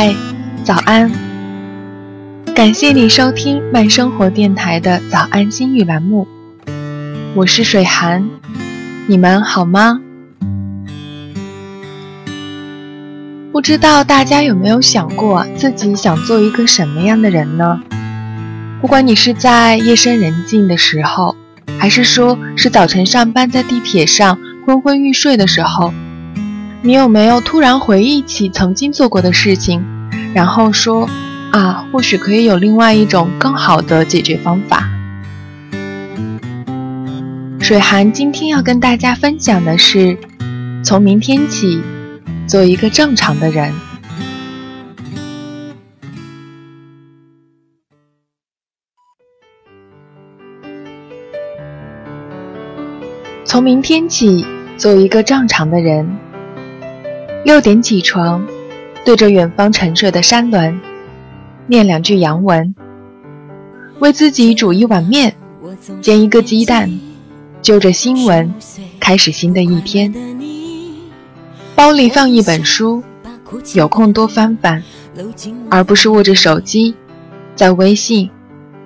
嗨，早安！感谢你收听慢生活电台的早安心语栏目，我是水寒，你们好吗？不知道大家有没有想过自己想做一个什么样的人呢？不管你是在夜深人静的时候，还是说是早晨上班在地铁上昏昏欲睡的时候。你有没有突然回忆起曾经做过的事情，然后说啊，或许可以有另外一种更好的解决方法？水寒今天要跟大家分享的是，从明天起，做一个正常的人。从明天起，做一个正常的人。六点起床，对着远方沉睡的山峦，念两句洋文。为自己煮一碗面，煎一个鸡蛋，就着新闻开始新的一天。包里放一本书，有空多翻翻，而不是握着手机，在微信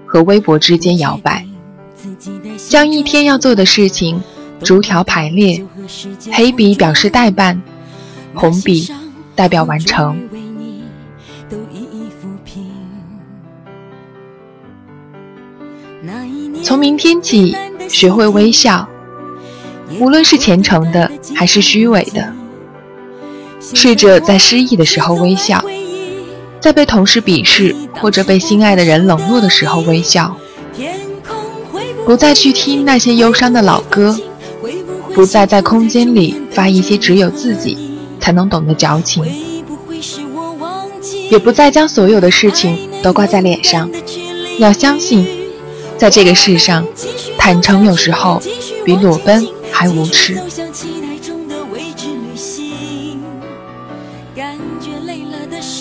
和微博之间摇摆。将一天要做的事情逐条排列，黑笔表示代办。红笔代表完成。从明天起，学会微笑，无论是虔诚的还是虚伪的。试着在失意的时候微笑，在被同事鄙视或者被心爱的人冷落的时候微笑。不再去听那些忧伤的老歌，不再在空间里发一些只有自己。才能懂得矫情，也不再将所有的事情都挂在脸上。要相信，在这个世上，坦诚有时候比裸奔还无耻。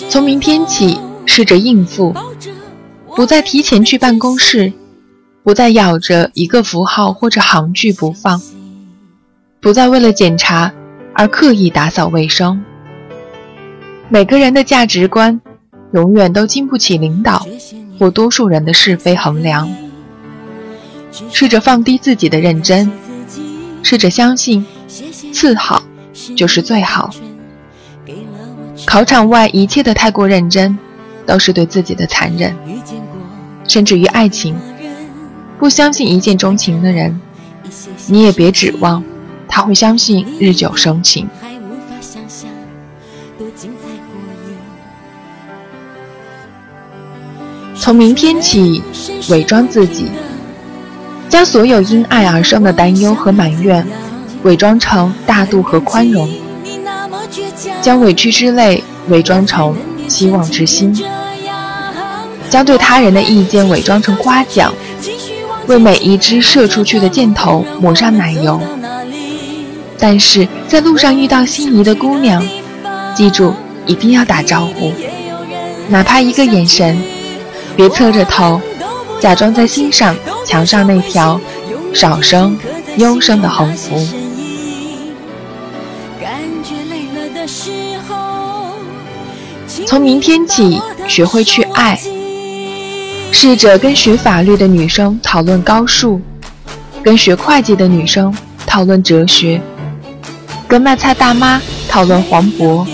从明天起，试着应付，不再提前去办公室，不再咬着一个符号或者行距不放，不再为了检查。而刻意打扫卫生。每个人的价值观，永远都经不起领导或多数人的是非衡量。试着放低自己的认真，试着相信，次好就是最好。考场外一切的太过认真，都是对自己的残忍。甚至于爱情，不相信一见钟情的人，你也别指望。他会相信日久生情。从明天起，伪装自己，将所有因爱而生的担忧和埋怨，伪装成大度和宽容；将委屈之泪伪装成希望之心；将对他人的意见伪装成夸奖，为每一只射出去的箭头抹上奶油。但是在路上遇到心仪的姑娘，记住一定要打招呼，哪怕一个眼神，别侧着头，假装在欣赏墙上那条少声幽声的横幅。从明天起，学会去爱，试着跟学法律的女生讨论高数，跟学会计的女生讨论哲学。跟卖菜大妈讨论黄渤，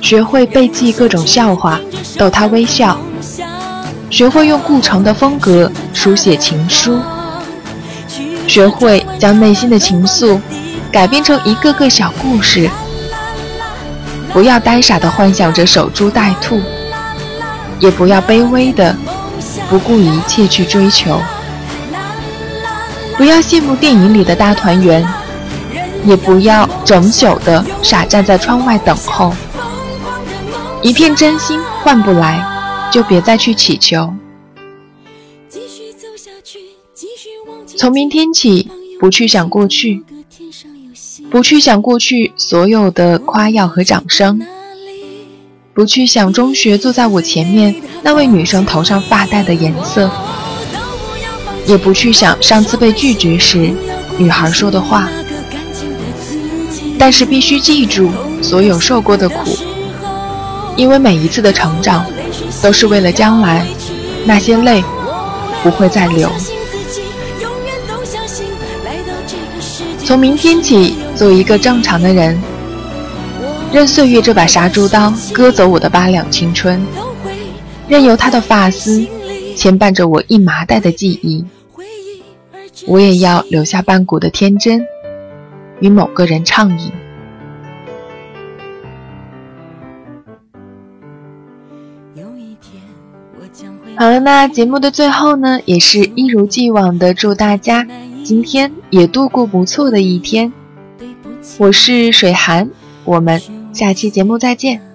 学会背记各种笑话逗他微笑，学会用顾城的风格书写情书，学会将内心的情愫改编成一个个小故事。不要呆傻的幻想着守株待兔，也不要卑微的不顾一切去追求。不要羡慕电影里的大团圆。也不要整宿的傻站在窗外等候，一片真心换不来，就别再去祈求。从明天起，不去想过去，不去想过去所有的夸耀和掌声，不去想中学坐在我前面那位女生头上发带的颜色，也不去想上次被拒绝时女孩说的话。但是必须记住所有受过的苦，因为每一次的成长，都是为了将来，那些泪不会再流。从明天起，做一个正常的人，任岁月这把杀猪刀割走我的八两青春，任由他的发丝牵绊着我一麻袋的记忆，我也要留下半股的天真，与某个人畅饮。好了，那节目的最后呢，也是一如既往的祝大家今天也度过不错的一天。我是水寒，我们下期节目再见。